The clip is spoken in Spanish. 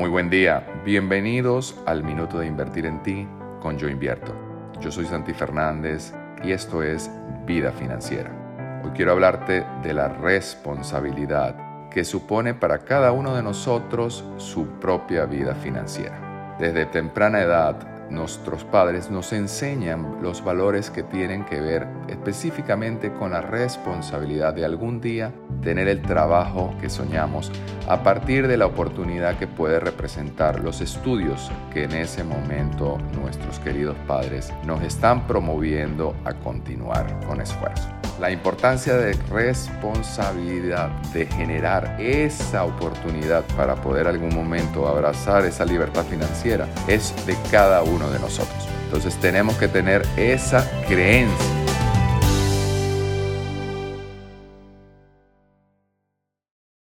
Muy buen día, bienvenidos al Minuto de Invertir en Ti con Yo Invierto. Yo soy Santi Fernández y esto es Vida Financiera. Hoy quiero hablarte de la responsabilidad que supone para cada uno de nosotros su propia vida financiera. Desde temprana edad nuestros padres nos enseñan los valores que tienen que ver específicamente con la responsabilidad de algún día tener el trabajo que soñamos a partir de la oportunidad que puede representar los estudios que en ese momento nuestros queridos padres nos están promoviendo a continuar con esfuerzo. La importancia de responsabilidad, de generar esa oportunidad para poder algún momento abrazar esa libertad financiera es de cada uno de nosotros. Entonces tenemos que tener esa creencia